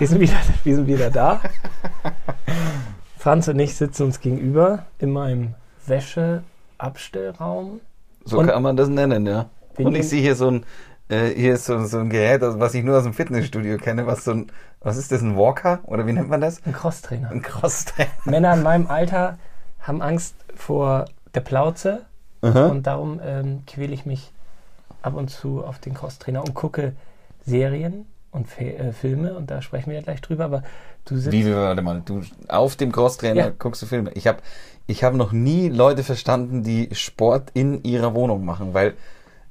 Wir sind wieder, wir sind wieder da. Franz und ich sitzen uns gegenüber in meinem Wäscheabstellraum. So Und- kann man das nennen, ja. Und ich sehe hier so ein, äh, hier ist so, so ein Gerät, also was ich nur aus dem Fitnessstudio kenne, was so ein, was ist das, ein Walker? Oder wie nennt man das? Ein Crosstrainer. Ein Crosstrainer. Männer in meinem Alter haben Angst vor der Plauze Aha. und darum ähm, quäle ich mich ab und zu auf den Crosstrainer und gucke Serien und Fe äh, Filme und da sprechen wir ja gleich drüber, aber du sitzt Wie, warte mal, du auf dem Crosstrainer Ja. guckst du Filme. Ich habe ich hab noch nie Leute verstanden, die Sport in ihrer Wohnung machen, weil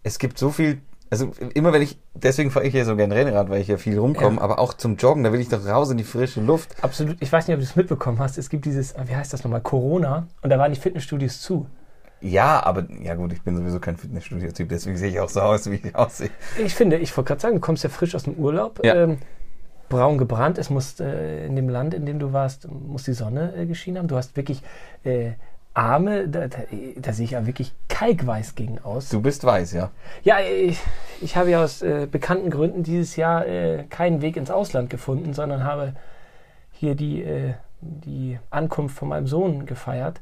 es gibt so viel, also immer wenn ich, deswegen fahre ich ja so gern Rennrad, weil ich ja viel rumkomme, Ja. aber auch zum Joggen, da will ich doch raus in die frische Luft. absolut, ich weiß nicht, ob du es mitbekommen hast, es gibt dieses, wie heißt das nochmal, Corona und da waren die Fitnessstudios zu. Ja, aber, ja gut, ich bin sowieso kein Fitnessstudio-Typ, deswegen sehe ich auch so aus, wie ich aussehe. Ich finde, ich wollte gerade sagen, du kommst ja frisch aus dem Urlaub, Ja. ähm, braun gebrannt, es muss äh, in dem Land, in dem du warst, muss die Sonne äh, geschienen haben. Du hast wirklich äh, Arme, da, da, da sehe ich ja wirklich kalkweiß gegen aus. Du bist weiß, ja. Ja, ich, ich habe ja aus äh, bekannten Gründen dieses Jahr äh, keinen Weg ins Ausland gefunden, sondern habe hier die, äh, die Ankunft von meinem Sohn gefeiert.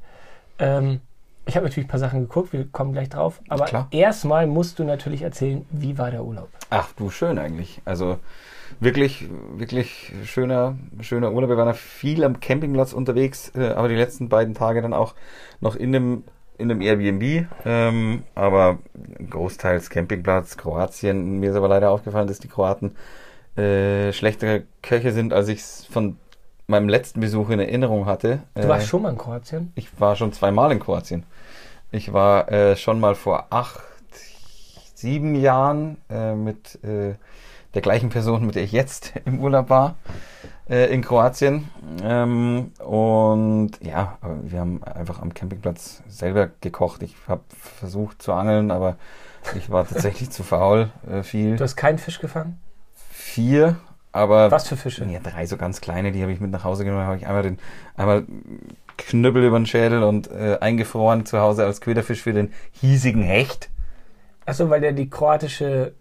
Ähm, ich habe natürlich ein paar Sachen geguckt, wir kommen gleich drauf. Aber Klar. erstmal musst du natürlich erzählen, wie war der Urlaub? Ach, du, schön eigentlich. Also wirklich, wirklich schöner, schöner Urlaub. Wir waren ja viel am Campingplatz unterwegs, äh, aber die letzten beiden Tage dann auch noch in dem, in dem Airbnb. Ähm, aber großteils Campingplatz, Kroatien. Mir ist aber leider aufgefallen, dass die Kroaten äh, schlechtere Köche sind, als ich es von meinem letzten Besuch in Erinnerung hatte. Du warst schon mal in Kroatien? Ich war schon zweimal in Kroatien. Ich war äh, schon mal vor acht, sieben Jahren äh, mit äh, der gleichen Person, mit der ich jetzt im Urlaub war, äh, in Kroatien. Ähm, und ja, wir haben einfach am Campingplatz selber gekocht. Ich habe versucht zu angeln, aber ich war tatsächlich zu faul. Äh, viel. Du hast keinen Fisch gefangen? Vier, aber Was für Fische? ja, drei so ganz kleine, die habe ich mit nach Hause genommen. habe ich einmal den einmal Knüppel über den Schädel und äh, eingefroren zu Hause als Köderfisch für den hiesigen Hecht. Achso, weil der die kroatische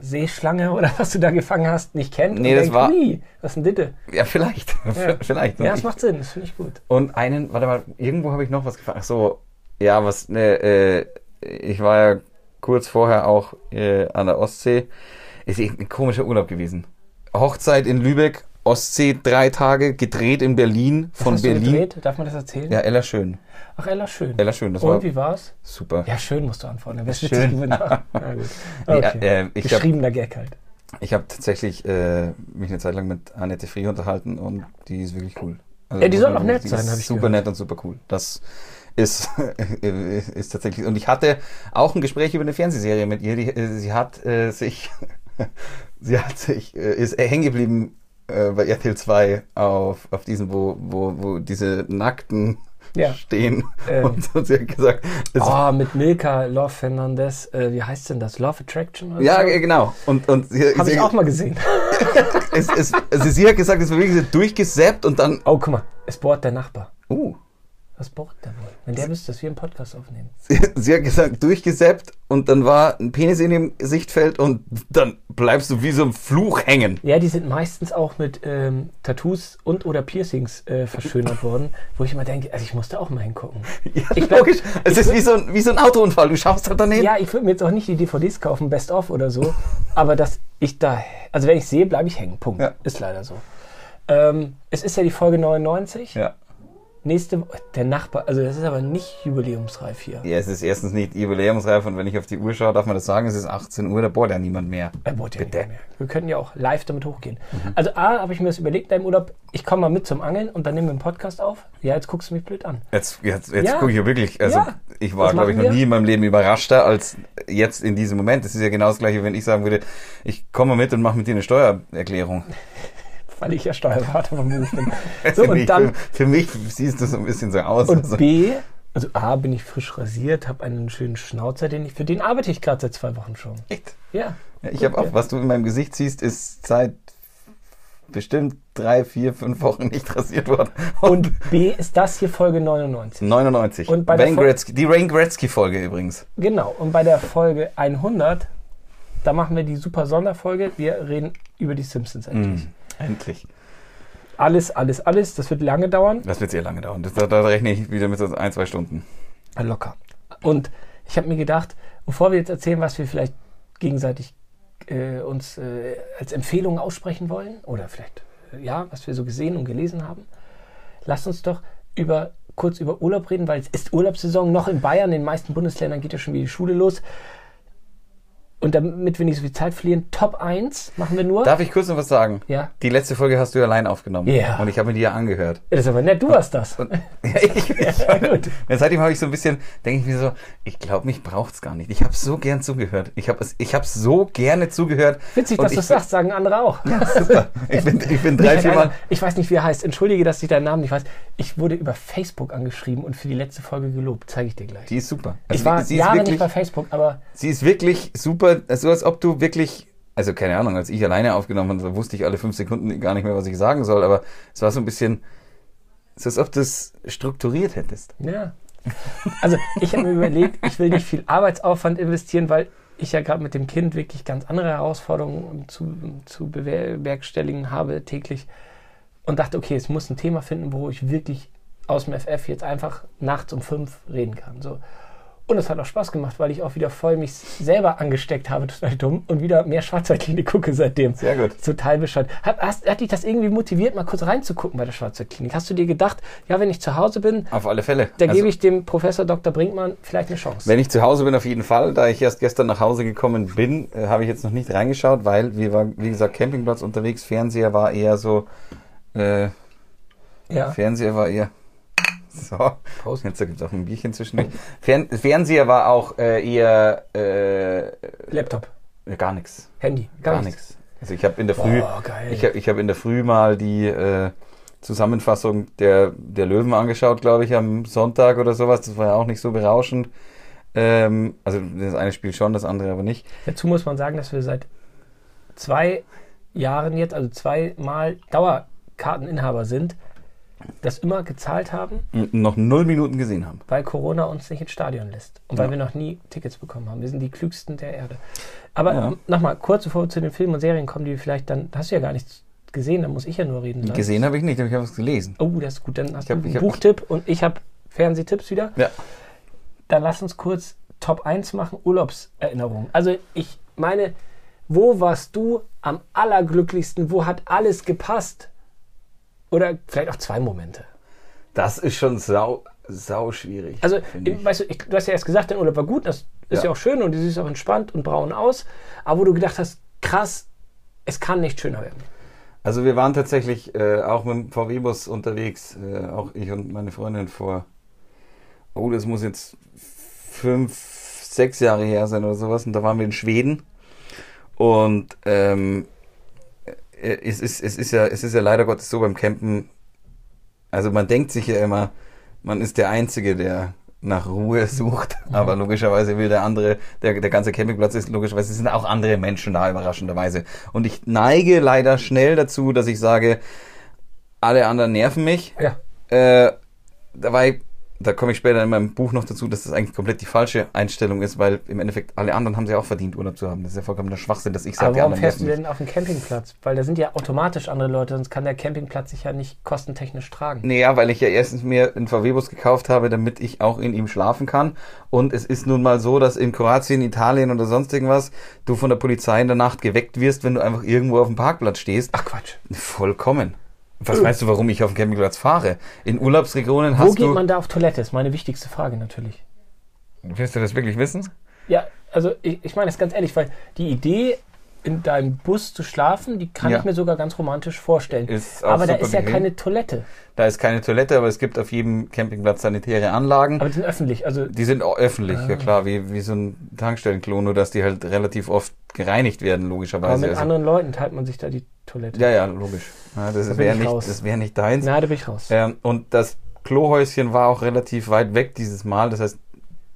Seeschlange oder was du da gefangen hast, nicht kennt. Nee, das denkt, war- "Hui, Was ist denn Ditte? Ja, vielleicht. Ja. vielleicht. Ja, das macht Sinn, das finde ich gut. und einen, warte mal, irgendwo habe ich noch was gefangen. Ach so, ja, was, ne, äh, ich war ja kurz vorher auch äh, an der Ostsee. Ist ein komischer Urlaub gewesen. Hochzeit in Lübeck, Ostsee drei Tage, gedreht in Berlin, von hast Berlin. Du gedreht? Darf man das erzählen? Ja, Ella Schön. Ach, Ella, schön. Ella Schön, das Und war wie war's? super. Ja, schön musst du antworten. Wär's Schön. Ja, gut. Okay. Ja, äh, ich hab- Geschriebener Gag halt. Ich habe tatsächlich äh, mich eine Zeit lang mit Annette Frie unterhalten und die ist wirklich cool. Also Ja, die soll auch nett sein, ist hab ich Super gehört. nett und super cool. Das ist, ist tatsächlich. Und ich hatte auch ein Gespräch über eine Fernsehserie mit ihr. Die, äh, sie hat äh, sich, sie hat sich, äh, ist hängen geblieben äh, bei RTL 2 auf, auf diesen, wo, wo, wo diese Nackten Ja. stehen. Ähm. Und, und sie hat gesagt, es Oh, mit Milka Love Fernandez. Äh, wie heißt denn das? Love Attraction? Oder ja, so? genau. Und, und sie, ich auch mal gesehen. es, es, also sie hat gesagt, es war wirklich so durchgesäppt und dann, Oh, guck mal. Es bohrt der Nachbar. uh, Was bohrt der wohl? Wenn der wüsste, dass wir einen Podcast aufnehmen. sie, sie hat gesagt, durchgesäppt und dann war ein Penis in dem Sichtfeld und dann bleibst du wie so ein Fluch hängen. Ja, die sind meistens auch mit ähm, Tattoos und oder Piercings äh, verschönert worden, wo ich immer denke, also ich musste auch mal hingucken. Ja, Ich glaub- logisch. Es ist wie so, ein, wie so ein Autounfall. Du schaust halt daneben. Ja, ich würde mir jetzt auch nicht die DVDs kaufen, Best of oder so, aber dass ich da, also wenn ich sehe, bleibe ich hängen. Punkt. Ja. Ist leider so. Ähm, es ist ja die Folge 99. Ja. Nächste, der Nachbar, also das ist aber nicht jubiläumsreif hier. Ja, es ist erstens nicht jubiläumsreif und wenn ich auf die Uhr schaue, darf man das sagen, es ist 18 Uhr, da bohrt ja niemand mehr. Er bohrt ja Bitte. mehr. Wir könnten ja auch live damit hochgehen. Also A, habe ich mir das überlegt, in deinem Urlaub, ich komme mal mit zum Angeln und dann nehmen wir einen Podcast auf. Ja, jetzt guckst du mich blöd an. Jetzt, jetzt, jetzt Ja. gucke ich ja wirklich, also Ja. ich war, glaube ich, noch wir? nie in meinem Leben überraschter als jetzt in diesem Moment. Das ist ja genau das gleiche, wenn ich sagen würde, ich komme mit und mache mit dir eine Steuererklärung. Weil ich ja Steuerberater vom Beruf bin. So, und für, dann, für mich siehst du so ein bisschen so aus. und also, B, also A, bin ich frisch rasiert, habe einen schönen Schnauzer, den ich, für den arbeite ich gerade seit zwei Wochen schon. echt. Ja. Ja, ich habe auch, was du in meinem Gesicht siehst, ist seit bestimmt drei, vier, fünf Wochen nicht rasiert worden. Und B ist das hier Folge 99. 99. Und bei Wayne Gretzky, die Wayne Gretzky-Folge übrigens. Genau. Und bei der Folge 100, da machen wir die super Sonderfolge. Wir reden über die Simpsons endlich. Endlich. Alles, alles, alles. Das wird lange dauern. Das wird sehr lange dauern. Das, da, da rechne ich wieder mit so ein, zwei Stunden. Locker. Und ich habe mir gedacht, bevor wir jetzt erzählen, was wir vielleicht gegenseitig äh, uns äh, als Empfehlungen aussprechen wollen, oder vielleicht, äh, ja, was wir so gesehen und gelesen haben, lasst uns doch über, kurz über Urlaub reden, weil es ist Urlaubssaison noch in Bayern. In den meisten Bundesländern geht ja schon wieder die Schule los. Und damit wir nicht so viel Zeit verlieren, Top 1 machen wir nur. Darf ich kurz noch was sagen? Ja. Die letzte Folge hast du ja allein aufgenommen. Ja. Und ich habe mir die ja angehört. Das ist aber nett, du hast das. Und, ja, ich, Ja, gut. Ja, seitdem habe ich so ein bisschen, denke ich mir so, ich glaube, mich braucht's gar nicht. Ich habe so gern zugehört. Ich habe ich hab so gerne zugehört. Witzig, dass du ich das sagst, sagen andere auch. Super. Ich bin, ich bin drei, vier Mal. ich weiß nicht, wie er heißt. Entschuldige, dass ich deinen Namen nicht weiß. Ich wurde über Facebook angeschrieben und für die letzte Folge gelobt. Zeige ich dir gleich. Die ist super. ich Also, war sie, ist Jahre wirklich, nicht bei Facebook, aber sie ist wirklich super. So als ob du wirklich, also keine Ahnung, als ich alleine aufgenommen habe, wusste ich alle fünf Sekunden gar nicht mehr, was ich sagen soll. Aber es war so ein bisschen, so als ob du es strukturiert hättest. ja. Also ich habe mir überlegt, ich will nicht viel Arbeitsaufwand investieren, weil ich ja gerade mit dem Kind wirklich ganz andere Herausforderungen zu, zu bewerkstelligen habe täglich und dachte, okay, es muss ein Thema finden, wo ich wirklich aus dem FF jetzt einfach nachts um fünf reden kann. So. Und es hat auch Spaß gemacht, weil ich auch wieder voll mich selber angesteckt habe, total dumm, und wieder mehr Schwarzwaldklinik gucke seitdem. Sehr gut. Total bescheuert. Hat, hast, hat dich das irgendwie motiviert, mal kurz reinzugucken bei der Schwarzwaldklinik? Hast du dir gedacht, ja, wenn ich zu Hause bin, Auf alle Fälle. da Also- gebe ich dem Professor Dr. Brinkmann vielleicht eine Chance? Wenn ich zu Hause bin, auf jeden Fall. Da ich erst gestern nach Hause gekommen bin, äh, habe ich jetzt noch nicht reingeschaut, weil wir waren, wie gesagt, Campingplatz unterwegs. Fernseher war eher so, äh, ja. Fernseher war eher, so, Prost. jetzt gibt es auch ein Bierchen zwischendurch. Fern, Fernseher war auch äh, eher, äh, Laptop, gar nichts. Handy, Gar, gar, nichts. Also ich habe in der Früh, Oh, ich habe ich hab in der Früh mal die äh, Zusammenfassung der, der Löwen angeschaut, glaube ich, am Sonntag oder sowas. Das war ja auch nicht so berauschend. Ähm, also das eine Spiel schon, das andere aber nicht. Dazu muss man sagen, dass wir seit zwei Jahren jetzt, also zweimal Dauerkarteninhaber sind, das immer gezahlt haben, Und noch null Minuten gesehen haben. weil Corona uns nicht ins Stadion lässt und weil Ja. wir noch nie Tickets bekommen haben. Wir sind die klügsten der Erde. Aber Ja. nochmal, kurz bevor wir zu den Filmen und Serien kommen, die wir vielleicht dann, hast du ja gar nichts gesehen, dann muss ich ja nur reden. dann. Gesehen habe ich nicht, aber ich habe es gelesen. Oh, das ist gut, dann hast Ich hab- du einen Buchtipp und ich habe Fernsehtipps wieder. Ja. Dann lass uns kurz Top 1 machen, Urlaubserinnerungen. Also ich meine, wo warst du am allerglücklichsten? Wo hat alles gepasst? Oder vielleicht auch zwei Momente. Das ist schon sau, sau schwierig. Also, weißt du, ich, du hast ja erst gesagt, dein Urlaub war gut, das ist ja, Ja. auch schön und du siehst auch entspannt und braun aus. Aber wo du gedacht hast, krass, es kann nicht schöner werden. Also wir waren tatsächlich äh, auch mit dem VW-Bus unterwegs, äh, auch ich und meine Freundin vor, oh, das muss jetzt fünf, sechs Jahre her sein oder sowas. Und da waren wir in Schweden. Und ähm, äh, es, ist, es, ist ja, es ist ja leider Gottes so beim Campen, also man denkt sich ja immer, man ist der Einzige, der nach Ruhe sucht, aber logischerweise will der andere, der, der ganze Campingplatz ist logischerweise, es sind auch andere Menschen da, überraschenderweise. Und ich neige leider schnell dazu, dass ich sage, alle anderen nerven mich. Ja. Äh, dabei, da komme ich später in meinem Buch noch dazu, dass das eigentlich komplett die falsche Einstellung ist, weil im Endeffekt alle anderen haben sie auch verdient, Urlaub zu haben. Das ist ja vollkommener Schwachsinn, dass ich sage, Aber die warum fährst du denn auf den Campingplatz? Weil da sind ja automatisch andere Leute, sonst kann der Campingplatz sich ja nicht kostentechnisch tragen. Nee, ja, weil ich ja erstens mir einen VW-Bus gekauft habe, damit ich auch in ihm schlafen kann. Und es ist nun mal so, dass in Kroatien, Italien oder sonst irgendwas du von der Polizei in der Nacht geweckt wirst, wenn du einfach irgendwo auf dem Parkplatz stehst. Ach Quatsch. Vollkommen. Was meinst du, warum ich auf dem Campingplatz fahre? In Urlaubsregionen Wo hast geht du... man da auf Toilette? Ist meine wichtigste Frage natürlich. Willst du das wirklich wissen? Ja, also ich, ich meine das ganz ehrlich, weil die Idee, in deinem Bus zu schlafen, die kann Ja. ich mir sogar ganz romantisch vorstellen. Aber da ist ja bequem. keine Toilette. Da ist keine Toilette, aber es gibt auf jedem Campingplatz sanitäre Anlagen. Aber die sind öffentlich. Also Die sind auch öffentlich, Ah. ja klar, wie, wie so ein Tankstellenklo, nur dass die halt relativ oft gereinigt werden, aber logischerweise. mit Also- anderen Leuten teilt man sich da die Toilette. Ja, ja, logisch. Ja, das bin wäre ich nicht, raus. das nicht deins. Na, da bin ich raus. Ähm, und das Klohäuschen war auch relativ weit weg dieses Mal. Das heißt,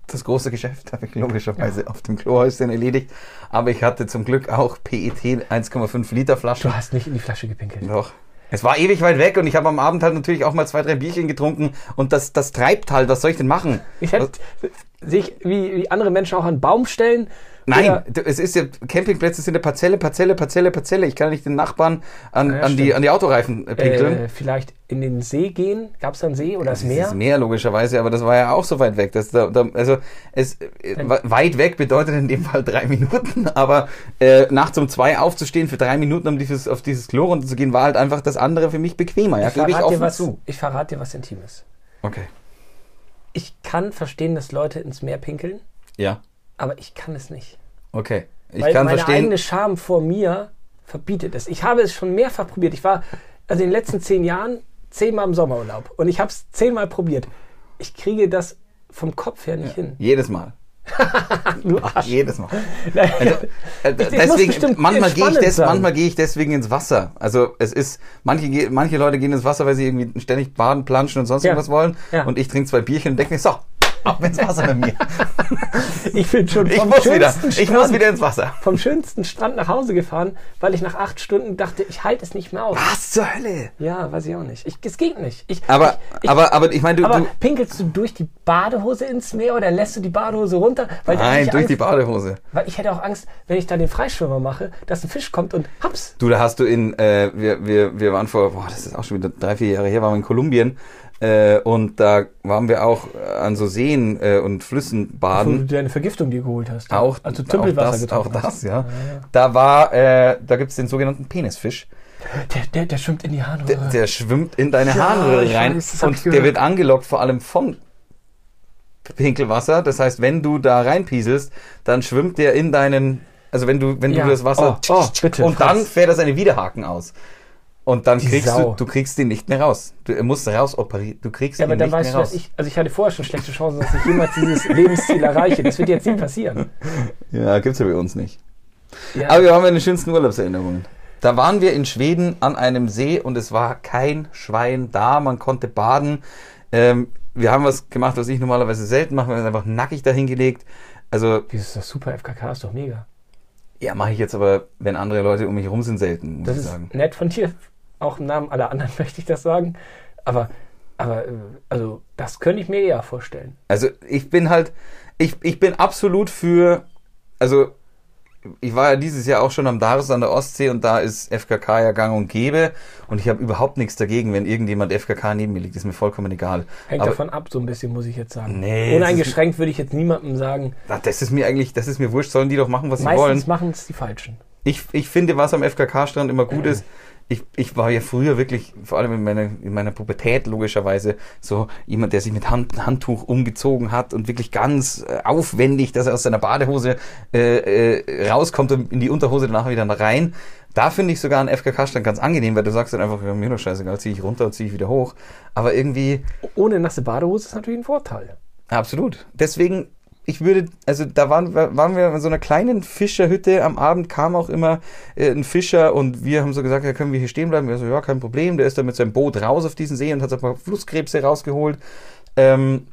das große Geschäft habe ich logischerweise auf dem Klohäuschen erledigt. Aber ich hatte zum Glück auch PET 1,5 Liter Flaschen. Du hast nicht in die Flasche gepinkelt. Doch. Es war ewig weit weg und ich habe am Abend halt natürlich auch mal zwei, drei Bierchen getrunken und das, das treibt halt. Was soll ich denn machen? Ich hätte, sich wie, wie andere Menschen auch an einen Baum stellen? Nein, du- es ist ja, Campingplätze sind eine Parzelle, Parzelle, Parzelle, Parzelle. Ich kann nicht den Nachbarn an, Ja, an, die, an die Autoreifen äh, pinkeln. Äh, vielleicht in den See gehen? Gab es da einen See oder das Das Meer? ist Meer logischerweise, aber das war ja auch so weit weg. Das, da, da, also es äh, Dann- we- weit weg bedeutet in dem Fall drei Minuten, aber äh, nachts um zwei aufzustehen für drei Minuten, um dieses, auf dieses Klo runterzugehen, war halt einfach das andere für mich bequemer. Ja, ich, gebe ich verrate dir was, zu. ich verrate dir was Intimes. Okay. Ich kann verstehen, dass Leute ins Meer pinkeln, Ja. Aber ich kann es nicht. Okay. Ich Weil kann meine verstehen. eigene Scham vor mir verbietet es. Ich habe es schon mehrfach probiert. Ich war also in den letzten zehn Jahren zehnmal im Sommerurlaub und ich habe es zehnmal probiert. Ich kriege das vom Kopf her nicht hin. Jedes Mal. Du Arsch. Jedes Mal. Also, äh, deswegen, manchmal gehe ich, des, manchmal gehe ich deswegen ins Wasser. Also es ist, manche, manche Leute gehen ins Wasser, weil sie irgendwie ständig baden, planschen und sonst Ja. irgendwas wollen. Ja. Und ich trinke zwei Bierchen und denke mir, so, ab ins Wasser mit mir. Ich bin schon Ich vom muss wieder, schönsten ich muss Strand- wieder ins Wasser. vom schönsten Strand nach Hause gefahren, weil ich nach acht Stunden dachte, ich halte es nicht mehr aus. Was zur Hölle? Ja, weiß ich auch nicht. Ich, es geht nicht. Ich, Aber, ich, aber, aber ich meine, du, aber du pinkelst du durch die Badehose ins Meer oder lässt du die Badehose runter? Nein, ich durch Angst, die Badehose. Weil ich hätte auch Angst, wenn ich da den Freischwimmer mache, dass ein Fisch kommt und haps. Du, da hast du in, äh, wir, wir, wir waren vor, boah, das ist auch schon wieder drei, vier Jahre her, waren wir in Kolumbien. Äh, und da waren wir auch an so Seen äh, und Flüssen Wo baden. du deine Vergiftung dir geholt hast. Auch, also auch Tümpelwasser das, auch getrunken das, hast. ja. Da war, äh, da gibt's den sogenannten Penisfisch. Der, der, der schwimmt in die Harnröhre. Der, der schwimmt in deine Ja, Harnröhre ich rein weiß, das und der wird angelockt vor allem von Pinkelwasser. Das heißt, wenn du da reinpieselst, dann schwimmt der in deinen, also wenn du, wenn Ja. du das Wasser Oh, oh, bitte, und dann fährt er seine Widerhaken aus. Und dann Die kriegst Sau. du, du kriegst den nicht mehr raus. Du er musst raus operieren. Du kriegst ja, aber ihn dann nicht weißt mehr du, dass raus. ich, also ich hatte vorher schon schlechte Chancen, dass ich jemals dieses Lebensziel erreiche. Das wird jetzt nicht passieren. ja, gibt's ja bei uns nicht. Ja. Aber wir haben ja die schönsten Urlaubserinnerungen. Da waren wir in Schweden an einem See und es war kein Schwein da. Man konnte baden. Ähm, wir haben was gemacht, was ich normalerweise selten mache. Wir haben einfach nackig dahingelegt. Also, Dieses ist doch super, FKK ist doch mega. ja, mache ich jetzt aber, wenn andere Leute um mich herum sind, selten, muss Das ich ist sagen. nett von dir. Auch im Namen aller anderen möchte ich das sagen. Aber, aber äh, also, das könnte ich mir eher vorstellen. Also, ich bin halt, ich, ich bin absolut für, also, ich war ja dieses Jahr auch schon am Dares an der Ostsee und da ist FKK ja gang und gäbe und ich habe überhaupt nichts dagegen, wenn irgendjemand FKK neben mir liegt, ist mir vollkommen egal. Hängt Aber- davon ab, so ein bisschen, muss ich jetzt sagen. Nee, Uneingeschränkt würde ich jetzt niemandem sagen, Das ist mir eigentlich, das ist mir wurscht, sollen die doch machen, was sie wollen. meistens machen es die Falschen. Ich, ich finde, was am FKK-Strand immer gut ist, ich, ich war ja früher wirklich, vor allem in meiner, in meiner Pubertät logischerweise, so jemand, der sich mit Hand, Handtuch umgezogen hat und wirklich ganz äh, aufwendig, dass er aus seiner Badehose äh, äh, rauskommt und in die Unterhose danach wieder rein. Da finde ich sogar einen FKK-Strand ganz angenehm, weil du sagst dann einfach, ja, mir doch scheißegal, ziehe ich runter und ziehe ich wieder hoch. Aber irgendwie, Ohne nasse Badehose ist natürlich ein Vorteil. Absolut. Deswegen, ich würde, also da waren, waren wir in so einer kleinen Fischerhütte. Am Abend kam auch immer äh, ein Fischer und wir haben so gesagt, ja, können wir hier stehen bleiben? Wir so, ja, kein Problem. Der ist dann mit seinem Boot raus auf diesen See und hat so ein paar Flusskrebse rausgeholt. Ähm,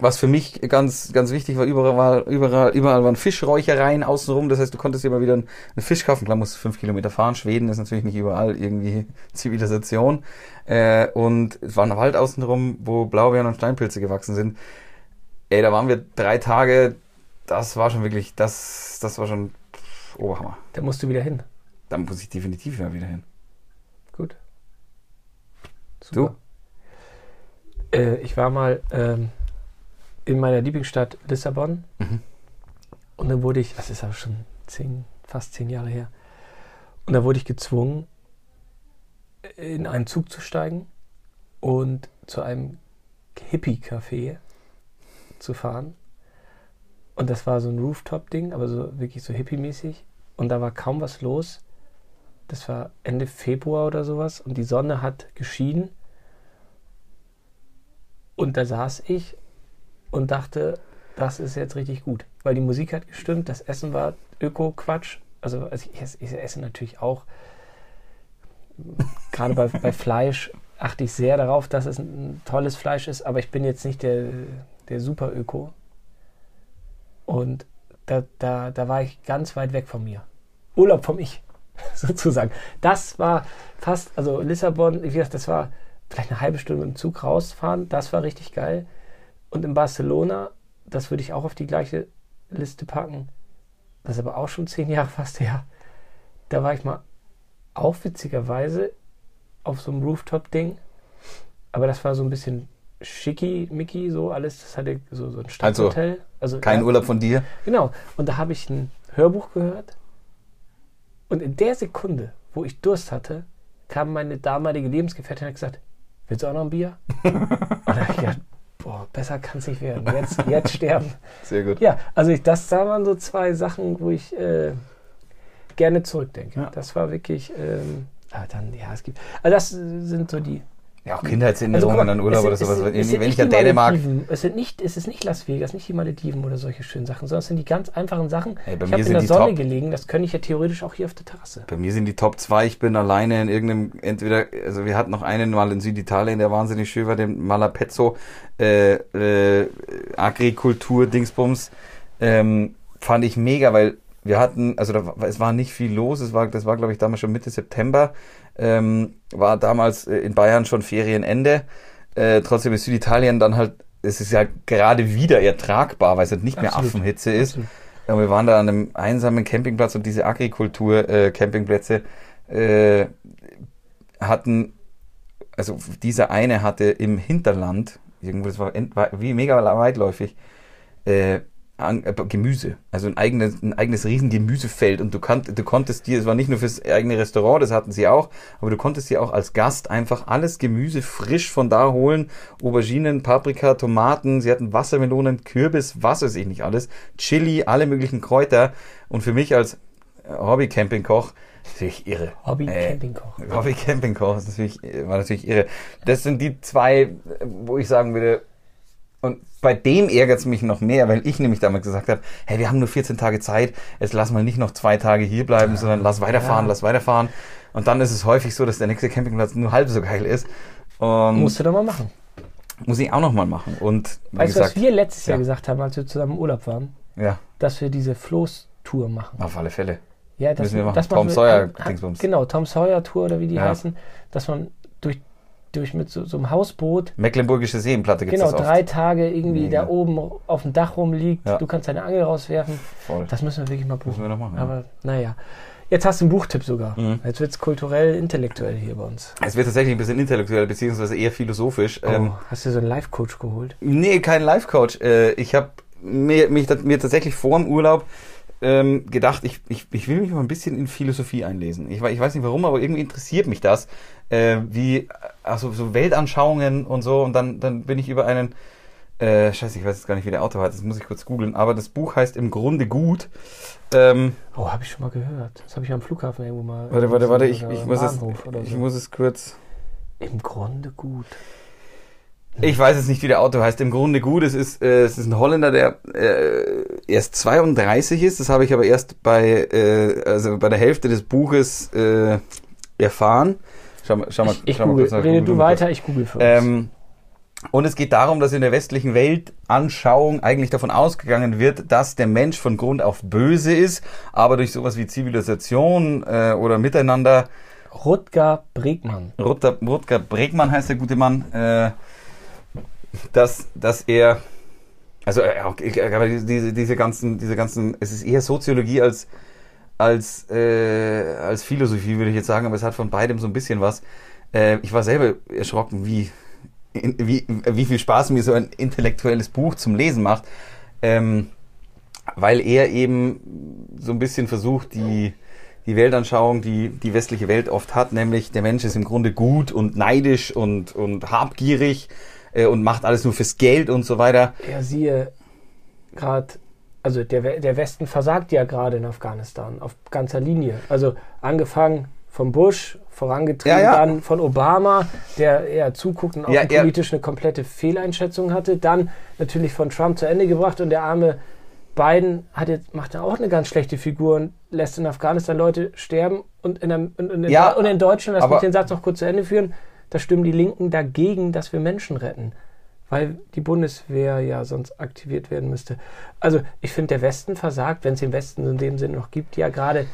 was für mich ganz, ganz wichtig war, überall, überall, überall waren Fischräuchereien außenrum. Das heißt, du konntest dir mal wieder einen Fisch kaufen. Klar, musst fünf Kilometer fahren. Schweden ist natürlich nicht überall irgendwie Zivilisation. Äh, und es war ein Wald außenrum, wo Blaubeeren und Steinpilze gewachsen sind. Ey, da waren wir drei Tage. Das war schon wirklich, das, das war schon pff, Oberhammer. Da musst du wieder hin. Da muss ich definitiv mal wieder hin. Gut. Du? Äh, ich war mal ähm, in meiner Lieblingsstadt Lissabon. Mhm. Und dann wurde ich, das ist aber schon zehn, fast zehn Jahre her. Und da wurde ich gezwungen, in einen Zug zu steigen und zu einem Hippie-Café zu fahren. Und das war so ein Rooftop-Ding, aber so wirklich so hippie-mäßig. Und da war kaum was los. Das war Ende Februar oder sowas. Und die Sonne hat geschienen. Und da saß ich und dachte, das ist jetzt richtig gut. Weil die Musik hat gestimmt, das Essen war Öko-Quatsch. Also, also ich, esse, ich esse natürlich auch. Gerade bei, bei Fleisch achte ich sehr darauf, dass es ein tolles Fleisch ist, aber ich bin jetzt nicht der, der Super-Öko. Und da, da, da war ich ganz weit weg von mir. Urlaub vom Ich, sozusagen. Das war fast, also Lissabon, wie gesagt, das war vielleicht eine halbe Stunde dem Zug rausfahren, das war richtig geil. Und in Barcelona das würde ich auch auf die gleiche Liste packen. Das ist aber auch schon zehn Jahre fast her. Da war ich mal auch witzigerweise auf so einem Rooftop-Ding. Aber das war so ein bisschen schicki, Mickey, so alles. Das hatte so, so ein Stadthotel. Also, kein ja, Urlaub von dir? Genau. Und da habe ich ein Hörbuch gehört. Und in der Sekunde, wo ich Durst hatte, kam meine damalige Lebensgefährtin und hat gesagt, willst du auch noch ein Bier? und da habe ich gedacht, boah, besser kann es nicht werden. Jetzt, jetzt sterben. Sehr gut. Ja, also ich, das da waren so zwei Sachen, wo ich äh, gerne zurückdenke. Ja. Das war wirklich, ähm, ah, dann, ja, es gibt, also das sind so die ja, auch Kindheitserinnerungen also, an Urlaub oder sowas. Wenn ich an Dänemark. Es, sind nicht, es ist nicht Las Vegas, nicht die Malediven oder solche schönen Sachen, sondern es sind die ganz einfachen Sachen. Hey, ich habe in der Sonne Top, gelegen, das könnte ich ja theoretisch auch hier auf der Terrasse. Bei mir sind die Top 2, ich bin alleine in irgendeinem, entweder, also wir hatten noch einen mal in Süditalien, der wahnsinnig schön war, den Malapezzo, äh, äh, Agrikultur-Dingsbums, ähm, fand ich mega, weil wir hatten, also da, es war nicht viel los, es war, das war glaube ich damals schon Mitte September, ähm, war damals äh, in Bayern schon Ferienende. Äh, trotzdem ist Süditalien dann halt, es ist ja gerade wieder ertragbar, weil es halt nicht Absolut. mehr Affenhitze ist. Ja, wir waren da an einem einsamen Campingplatz und diese Agrikultur-Campingplätze äh, äh, hatten, also dieser eine hatte im Hinterland, irgendwo, das war, war wie mega weitläufig, äh, an, äh, Gemüse, also ein eigenes, ein eigenes riesen Gemüsefeld und du, kannt, du konntest dir, es war nicht nur fürs eigene Restaurant, das hatten sie auch, aber du konntest dir auch als Gast einfach alles Gemüse frisch von da holen, Auberginen, Paprika, Tomaten, sie hatten Wassermelonen, Kürbis, was weiß ich nicht alles, Chili, alle möglichen Kräuter und für mich als Hobby-Campingkoch natürlich irre. Hobby-Campingkoch. Äh, Hobby-Campingkoch war natürlich irre. Das sind die zwei, wo ich sagen würde, und bei dem ärgert es mich noch mehr, weil ich nämlich damals gesagt habe, hey, wir haben nur 14 Tage Zeit, jetzt lass mal nicht noch zwei Tage hier bleiben, ja. sondern lass weiterfahren, ja. lass weiterfahren. Und dann ist es häufig so, dass der nächste Campingplatz nur halb so geil ist. Und Musst du doch mal machen. Muss ich auch noch mal machen. Und weißt du, was wir letztes ja. Jahr gesagt haben, als wir zusammen im Urlaub waren? Ja. Dass wir diese Floß-Tour machen. Auf alle Fälle. Ja, das, Müssen wir machen. Das Tom Sawyer Dingsbums. Genau, Tom Sawyer Tour oder wie die heißen, dass man durch durch mit so, so einem Hausboot. Mecklenburgische Seenplatte gibt es Genau, drei Tage irgendwie Mega. da oben auf dem Dach rumliegt. Ja. Du kannst deine Angel rauswerfen. Voll. Das müssen wir wirklich mal probieren. Müssen wir noch machen. Aber naja. Jetzt hast du einen Buchtipp sogar. Mhm. Jetzt wird es kulturell, intellektuell hier bei uns. Es wird tatsächlich ein bisschen intellektuell, beziehungsweise eher philosophisch. Oh, ähm, hast du so einen Life-Coach geholt? Nee, keinen Life-Coach. Äh, ich habe mir, mich, mir tatsächlich vor dem Urlaub ähm, gedacht, ich, ich, ich will mich mal ein bisschen in Philosophie einlesen. Ich, ich weiß nicht warum, aber irgendwie interessiert mich das, äh, wie also so Weltanschauungen und so. Und dann, dann bin ich über einen, äh, scheiße, ich weiß jetzt gar nicht, wie der Autor heißt, das muss ich kurz googeln, aber das Buch heißt im Grunde gut. Ähm, oh, habe ich schon mal gehört. Das habe ich am Flughafen irgendwo mal. Warte, warte, warte, ich, ich, muss es, ich muss es kurz. Im Grunde gut. Ich weiß jetzt nicht, wie der Autor heißt. Im Grunde gut. Es ist, äh, es ist ein Holländer, der äh, erst 32 ist. Das habe ich aber erst bei, äh, also bei der Hälfte des Buches äh, erfahren. Schau mal, schau mal, ich, ich schau mal kurz nach. Rede du weiter, ich google für uns. Ähm, und es geht darum, dass in der westlichen Weltanschauung eigentlich davon ausgegangen wird, dass der Mensch von Grund auf böse ist, aber durch sowas wie Zivilisation äh, oder Miteinander. Rutger Bregmann. Rutger, Rutger Bregmann heißt der gute Mann. Äh, dass, dass er, also äh, aber diese, diese ganzen, diese ganzen, es ist eher Soziologie als, als, äh, als Philosophie, würde ich jetzt sagen, aber es hat von beidem so ein bisschen was. Äh, ich war selber erschrocken, wie, in, wie, wie viel Spaß mir so ein intellektuelles Buch zum Lesen macht, ähm, weil er eben so ein bisschen versucht, die, die Weltanschauung, die die westliche Welt oft hat, nämlich der Mensch ist im Grunde gut und neidisch und, und habgierig äh, und macht alles nur fürs Geld und so weiter. Ja, siehe gerade, also der, der Westen versagt ja gerade in Afghanistan auf ganzer Linie. Also angefangen vom Bush, vorangetrieben ja, ja. dann von Obama, der eher zuguckt und auch ja, politisch eine komplette Fehleinschätzung hatte. Dann natürlich von Trump zu Ende gebracht und der arme Biden hat jetzt, macht ja auch eine ganz schlechte Figur und lässt in Afghanistan Leute sterben und in, einem, und in, ja, und in Deutschland, lass mich den Satz noch kurz zu Ende führen, da stimmen die Linken dagegen, dass wir Menschen retten, weil die Bundeswehr ja sonst aktiviert werden müsste. Also ich finde, der Westen versagt, wenn es den Westen in dem Sinne noch gibt, ja gerade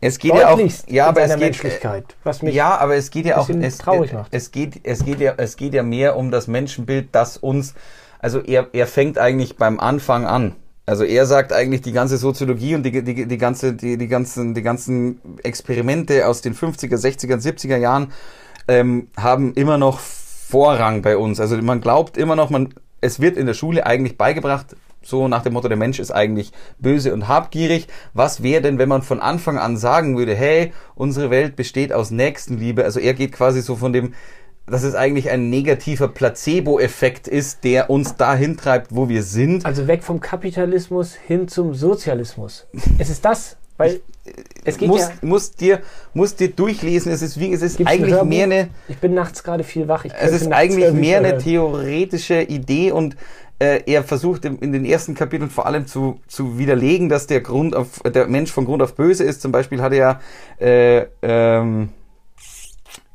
es geht ja auch ja, aber es geht, Menschlichkeit, was mich ja, aber es geht ja auch es, traurig macht. Es geht es geht ja es geht ja mehr um das Menschenbild, das uns also er, er fängt eigentlich beim Anfang an. Also er sagt eigentlich die ganze Soziologie und die, die, die, ganze, die, die, ganzen, die ganzen Experimente aus den 50er, 60er, 70er Jahren ähm, haben immer noch Vorrang bei uns. Also man glaubt immer noch, man, es wird in der Schule eigentlich beigebracht, so nach dem Motto, der Mensch ist eigentlich böse und habgierig. Was wäre denn, wenn man von Anfang an sagen würde, hey, unsere Welt besteht aus Nächstenliebe? Also er geht quasi so von dem, dass es eigentlich ein negativer Placebo-Effekt ist, der uns dahin treibt, wo wir sind. Also weg vom Kapitalismus hin zum Sozialismus. Es ist das, weil es geht muss, ja, muss dir muss dir durchlesen. Es ist wie es ist eigentlich ein mehr eine. Ich bin nachts gerade viel wach. es ist eigentlich mehr eine theoretische Idee und äh, er versucht in den ersten Kapiteln vor allem zu, zu widerlegen, dass der Grund auf der Mensch von Grund auf böse ist. Zum Beispiel hat er ja äh, ähm,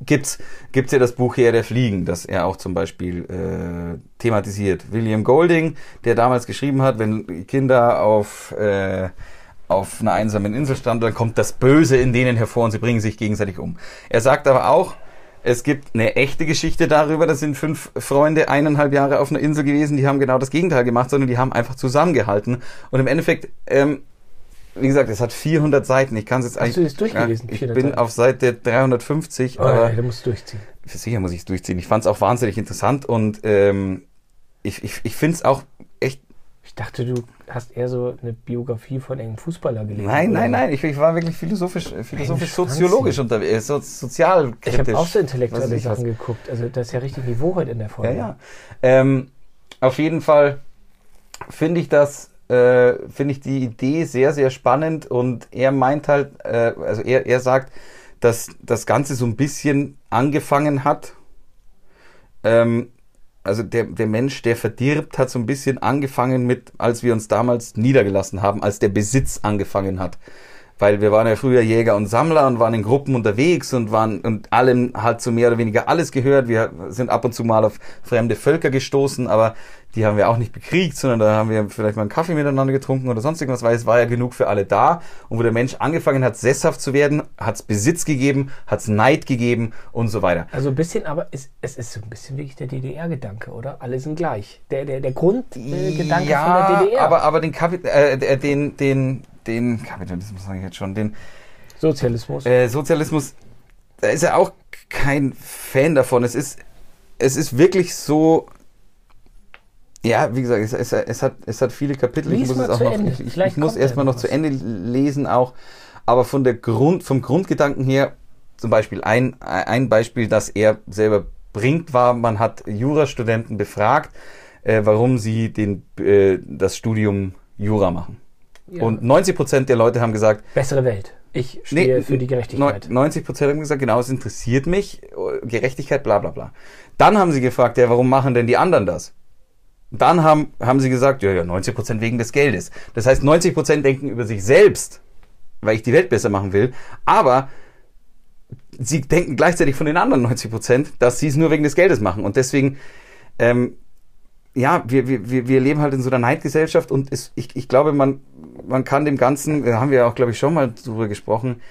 gibt's gibt's ja das Buch Herr der Fliegen, das er auch zum Beispiel äh, thematisiert. William Golding, der damals geschrieben hat, wenn Kinder auf äh, auf einer einsamen Insel standen, dann kommt das Böse in denen hervor und sie bringen sich gegenseitig um. Er sagt aber auch, es gibt eine echte Geschichte darüber, da sind fünf Freunde eineinhalb Jahre auf einer Insel gewesen, die haben genau das Gegenteil gemacht, sondern die haben einfach zusammengehalten. Und im Endeffekt, ähm, wie gesagt, es hat 400 Seiten. Ich kann es jetzt Hast eigentlich. Hast du das durchgelesen? Ja, ich bin auf Seite 350. Oh, aber ja, du musst durchziehen. Sicher muss ich es durchziehen. Ich fand es auch wahnsinnig interessant und ähm, ich, ich, ich finde es auch dachte, du hast eher so eine Biografie von einem Fußballer gelesen. Nein, nein, nein. Ich, ich war wirklich philosophisch, philosophisch soziologisch unterwegs, so, sozialkritisch. Ich habe auch so intellektuelle Sachen geguckt. Also das ist ja richtig Niveau heute in der Folge. Ja, ja. Ähm, auf jeden Fall finde ich das, äh, finde ich die Idee sehr, sehr spannend und er meint halt, äh, also er, er sagt, dass das Ganze so ein bisschen angefangen hat. Ähm, also der, der Mensch, der verdirbt, hat so ein bisschen angefangen mit, als wir uns damals niedergelassen haben, als der Besitz angefangen hat weil wir waren ja früher Jäger und Sammler und waren in Gruppen unterwegs und waren und allen hat so mehr oder weniger alles gehört. Wir sind ab und zu mal auf fremde Völker gestoßen, aber die haben wir auch nicht bekriegt, sondern da haben wir vielleicht mal einen Kaffee miteinander getrunken oder sonst irgendwas, weil es war ja genug für alle da. Und wo der Mensch angefangen hat, sesshaft zu werden, hat es Besitz gegeben, hat es Neid gegeben und so weiter. Also ein bisschen, aber es, es ist so ein bisschen wirklich der DDR-Gedanke, oder? Alle sind gleich. Der, der, der Grundgedanke ja, von der DDR. Aber, aber den, Kapit äh, den, den, den Kapitalismus sage ich jetzt schon, den Sozialismus. Äh, Sozialismus, da ist er auch kein Fan davon. Es ist, es ist wirklich so. Ja, wie gesagt, es, es, es hat, es hat viele Kapitel. Lies ich muss es auch noch, ich, ich, ich muss erstmal noch was. zu Ende lesen auch. Aber von der Grund, vom Grundgedanken her, zum Beispiel ein, ein Beispiel, das er selber bringt, war, man hat Jurastudenten befragt, äh, warum sie den, äh, das Studium Jura machen. Ja. Und 90 Prozent der Leute haben gesagt, bessere Welt. Ich stehe nee, für die Gerechtigkeit. 90 Prozent haben gesagt, genau, es interessiert mich, Gerechtigkeit, bla bla bla. Dann haben sie gefragt, ja, warum machen denn die anderen das? Dann haben, haben sie gesagt, ja, ja, 90 Prozent wegen des Geldes. Das heißt, 90 Prozent denken über sich selbst, weil ich die Welt besser machen will, aber sie denken gleichzeitig von den anderen 90 Prozent, dass sie es nur wegen des Geldes machen. Und deswegen ähm, ja, wir, wir, wir leben halt in so einer Neidgesellschaft und es, ich, ich glaube, man, man kann dem Ganzen, da haben wir ja auch, glaube ich, schon mal drüber gesprochen,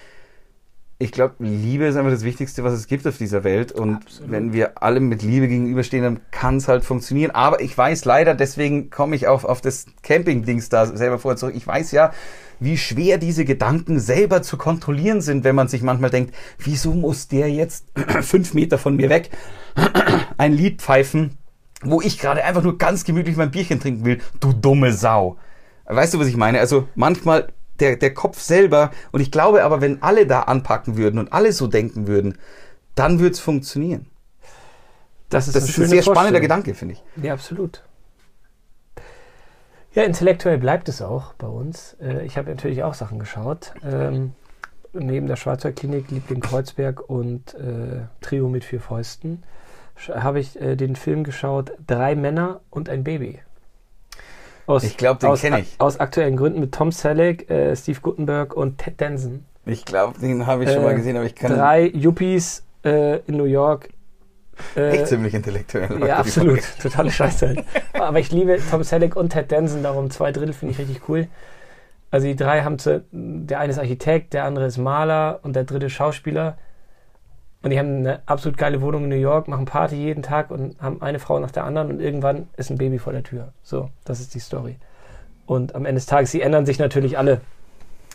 ich glaube, Liebe ist einfach das Wichtigste, was es gibt auf dieser Welt. Und Absolut. wenn wir allem mit Liebe gegenüberstehen, dann kann es halt funktionieren. Aber ich weiß leider, deswegen komme ich auf, auf das Camping-Dings da selber vorher zurück. Ich weiß ja, wie schwer diese Gedanken selber zu kontrollieren sind, wenn man sich manchmal denkt, wieso muss der jetzt fünf Meter von mir weg ein Lied pfeifen? Wo ich gerade einfach nur ganz gemütlich mein Bierchen trinken will, du dumme Sau. Weißt du, was ich meine? Also manchmal der, der Kopf selber, und ich glaube aber, wenn alle da anpacken würden und alle so denken würden, dann würde es funktionieren. Das ist, das ein, ist ein sehr spannender Gedanke, finde ich. Ja, absolut. Ja, intellektuell bleibt es auch bei uns. Äh, ich habe natürlich auch Sachen geschaut. Ähm, neben der Schwarzwaldklinik, Liebling Kreuzberg und äh, Trio mit vier Fäusten habe ich äh, den Film geschaut, Drei Männer und ein Baby. Aus, ich glaube, den kenne ich. Aus aktuellen Gründen mit Tom Selleck, äh, Steve Guttenberg und Ted Danson. Ich glaube, den habe ich schon mal äh, gesehen, aber ich kann. Drei Yuppies äh, in New York. Äh, Echt ziemlich intellektuell. Ja, absolut. Totale Scheiße. aber ich liebe Tom Selleck und Ted Danson, darum zwei Drittel finde ich richtig cool. Also die drei haben zu, der eine ist Architekt, der andere ist Maler und der dritte Schauspieler. Und die haben eine absolut geile Wohnung in New York, machen Party jeden Tag und haben eine Frau nach der anderen und irgendwann ist ein Baby vor der Tür. So, das ist die Story. Und am Ende des Tages, sie ändern sich natürlich alle,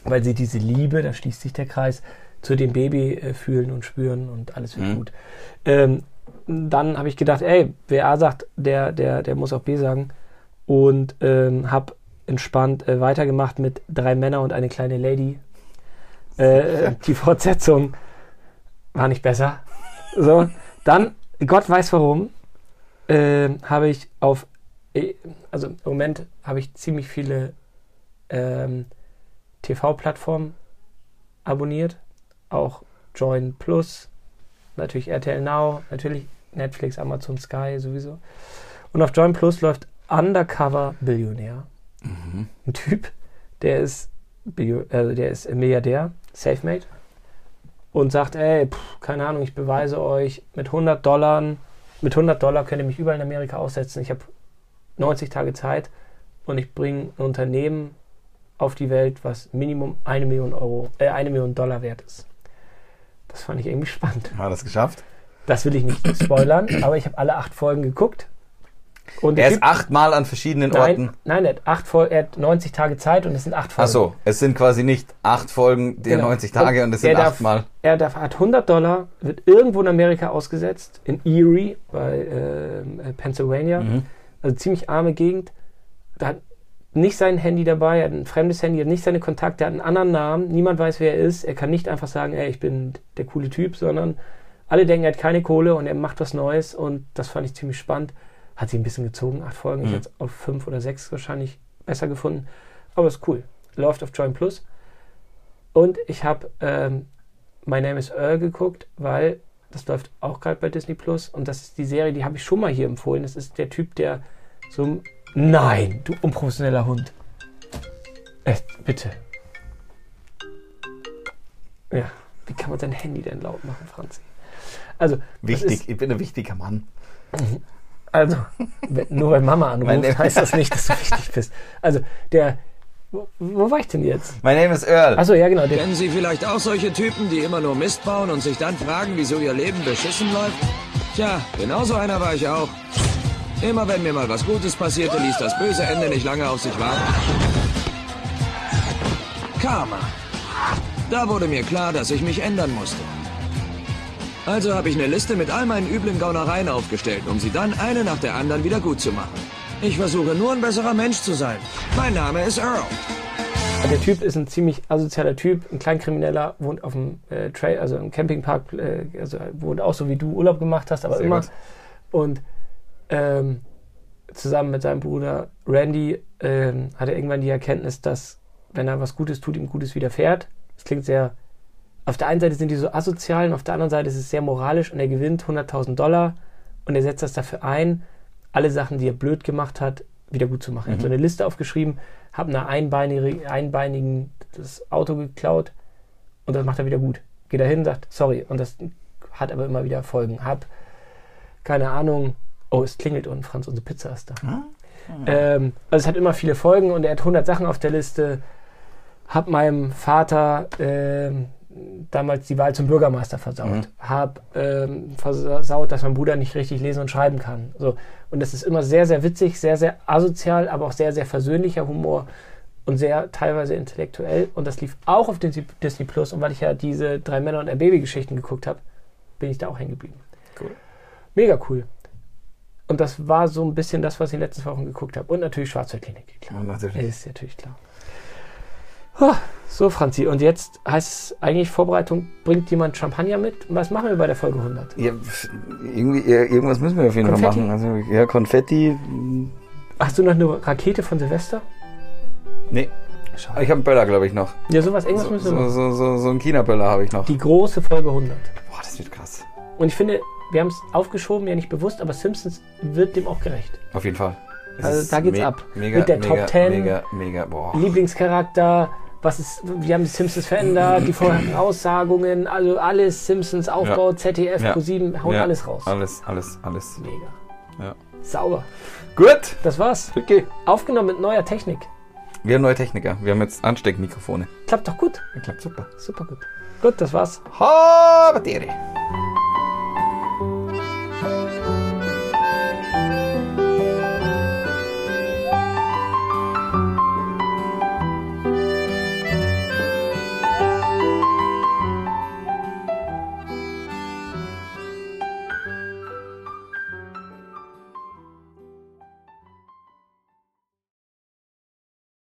weil sie diese Liebe, da schließt sich der Kreis, zu dem Baby äh, fühlen und spüren und alles wird Mhm. gut. Ähm, dann habe ich gedacht, ey, wer A sagt, der, der, der muss auch B sagen. Und ähm, habe entspannt äh, weitergemacht mit drei Männer und eine kleine Lady. Äh, die Fortsetzung war nicht besser. So, dann, Gott weiß warum, äh, habe ich auf, äh, also im Moment habe ich ziemlich viele ähm, TV-Plattformen abonniert. Auch Join Plus, natürlich RTL Now, natürlich Netflix, Amazon Sky sowieso. Und auf Join Plus läuft Undercover Billionär. Ein Typ, der ist, Bio- also der ist Milliardär, Selfmade, und sagt, ey, pff, keine Ahnung, ich beweise euch, mit 100 Dollar, mit 100 Dollar könnt ihr mich überall in Amerika aussetzen. Ich habe 90 Tage Zeit und ich bringe ein Unternehmen auf die Welt, was Minimum eine Million Euro, äh, eine Million Dollar wert ist. Das fand ich irgendwie spannend. Hat er das geschafft? Das will ich nicht spoilern, aber ich habe alle acht Folgen geguckt. Und Er ist achtmal an verschiedenen Orten. Nein, nein, er hat, acht Fol er hat 90 Tage Zeit und es sind acht Folgen. Ach so, es sind quasi nicht acht Folgen der Genau. 90 Tage und es sind darf- achtmal. Er darf, hat 100 Dollar, wird irgendwo in Amerika ausgesetzt, in Erie bei ähm, äh, Pennsylvania, Mhm. also ziemlich arme Gegend. Da hat nicht sein Handy dabei, er hat ein fremdes Handy, er hat nicht seine Kontakte, er hat einen anderen Namen, niemand weiß, wer er ist. Er kann nicht einfach sagen, ey, ich bin der coole Typ, sondern alle denken, er hat keine Kohle und er macht was Neues und das fand ich ziemlich spannend. Hat sich ein bisschen gezogen, acht Folgen. Ich Mhm. hätte es auf fünf oder sechs wahrscheinlich besser gefunden. Aber ist cool. Läuft auf Join Plus. Und ich habe ähm, My Name is Earl geguckt, weil das läuft auch gerade bei Disney Plus und das ist die Serie, die habe ich schon mal hier empfohlen. Das ist der Typ, der so ein- Nein, du unprofessioneller Hund. Äh, bitte. Ja, wie kann man sein Handy denn laut machen, Franzi? Also, Wichtig, Ist, ich bin ein wichtiger Mann. Also, wenn- nur weil Mama anruft, heißt das nicht, dass du wichtig bist. Also, der. Wo, wo war ich denn jetzt? My name is Earl. Achso, ja, genau. Der, Kennen Sie vielleicht auch solche Typen, die immer nur Mist bauen und sich dann fragen, wieso ihr Leben beschissen läuft? Tja, genau so einer war ich auch. Immer wenn mir mal was Gutes passierte, ließ das böse Ende nicht lange auf sich warten. Karma. Da wurde mir klar, dass ich mich ändern musste. Also habe ich eine Liste mit all meinen üblen Gaunereien aufgestellt, um sie dann eine nach der anderen wieder gut zu machen. Ich versuche nur ein besserer Mensch zu sein. Mein Name ist Earl. Der Typ ist ein ziemlich asozialer Typ, ein Kleinkrimineller, wohnt auf dem äh, Trail, also im Campingpark, äh, also wohnt auch so wie du Urlaub gemacht hast, aber Sehr immer. gut. Und ähm, zusammen mit seinem Bruder Randy ähm, hat er irgendwann die Erkenntnis, dass wenn er was Gutes tut, ihm Gutes widerfährt. Das klingt sehr. Auf der einen Seite sind die so asozial und auf der anderen Seite ist es sehr moralisch und er gewinnt 100.000 Dollar und er setzt das dafür ein, alle Sachen, die er blöd gemacht hat, wieder gut zu machen. Er hat so eine Liste aufgeschrieben, hat einer einbeinigen, einbeinigen das Auto geklaut und das macht er wieder gut. Geht dahin, sagt sorry und das hat aber immer wieder Folgen. Hab keine Ahnung. Oh, es klingelt unten, Franz, unsere Pizza ist da. Ähm, also es hat immer viele Folgen und er hat 100 Sachen auf der Liste. Hab meinem Vater ähm, damals die Wahl zum Bürgermeister versaut. Hab ähm, versaut, dass mein Bruder nicht richtig lesen und schreiben kann. So. Und das ist immer sehr, sehr witzig, sehr, sehr asozial, aber auch sehr, sehr versöhnlicher Humor und sehr teilweise intellektuell. Und das lief auch auf Disney, Disney Plus. Und weil ich ja diese drei Männer und ein Baby-Geschichten geguckt habe, bin ich da auch hängen geblieben. Cool. Mega cool. Und das war so ein bisschen das, was ich in den letzten Wochen geguckt habe. Und natürlich Schwarzwaldklinik, klar. Ja, natürlich. Ist natürlich klar. So, Franzi, und jetzt heißt es eigentlich Vorbereitung, bringt jemand Champagner mit? Was machen wir bei der Folge 100? Ja, irgendwie, ja, irgendwas müssen wir auf jeden Konfetti? Fall machen. Also, ja, Konfetti. mh, Hast du noch eine Rakete von Silvester? Nee. Ich habe einen Böller, glaube ich, noch. Ja, sowas, irgendwas So, müssen wir so, machen. so, so, so einen China-Böller habe ich noch. Die große Folge 100. Boah, das wird krass. Und ich finde, wir haben es aufgeschoben, ja nicht bewusst, aber Simpsons wird dem auch gerecht. Auf jeden Fall. Also ist da geht's ab. Mega, Mit der mega, Top 10. Mega, mega, boah. Lieblingscharakter, was ist, wir haben die Simpsons verändert, die Voraussagungen, also alles Simpsons Aufbau, ZDF, Ja. Pro7, hauen Ja, alles raus. Alles, alles, alles. Mega. Ja. Sauber. Gut. Das war's. Okay. Aufgenommen mit neuer Technik. Wir haben neue Techniker. Wir haben jetzt Ansteckmikrofone. Klappt doch gut. Das klappt super. Super gut. Gut, das war's. Ha, Batterie.